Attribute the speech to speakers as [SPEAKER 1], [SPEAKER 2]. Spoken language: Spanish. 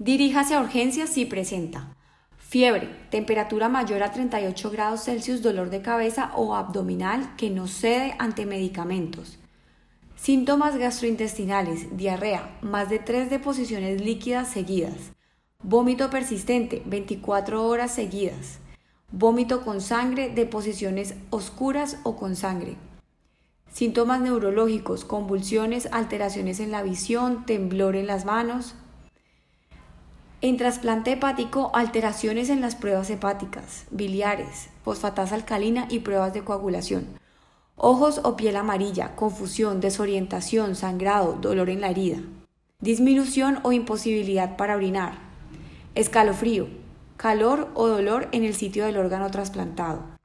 [SPEAKER 1] Diríjase a urgencias si presenta fiebre, temperatura mayor a 38 grados Celsius, dolor de cabeza o abdominal que no cede ante medicamentos. Síntomas gastrointestinales, diarrea, más de tres deposiciones líquidas seguidas. Vómito persistente, 24 horas seguidas. Vómito con sangre, deposiciones oscuras o con sangre. Síntomas neurológicos, convulsiones, alteraciones en la visión, temblor en las manos, en trasplante hepático, alteraciones en las pruebas hepáticas, biliares, fosfatasa alcalina y pruebas de coagulación. Ojos o piel amarilla, confusión, desorientación, sangrado, dolor en la herida. Disminución o imposibilidad para orinar. Escalofrío, calor o dolor en el sitio del órgano trasplantado.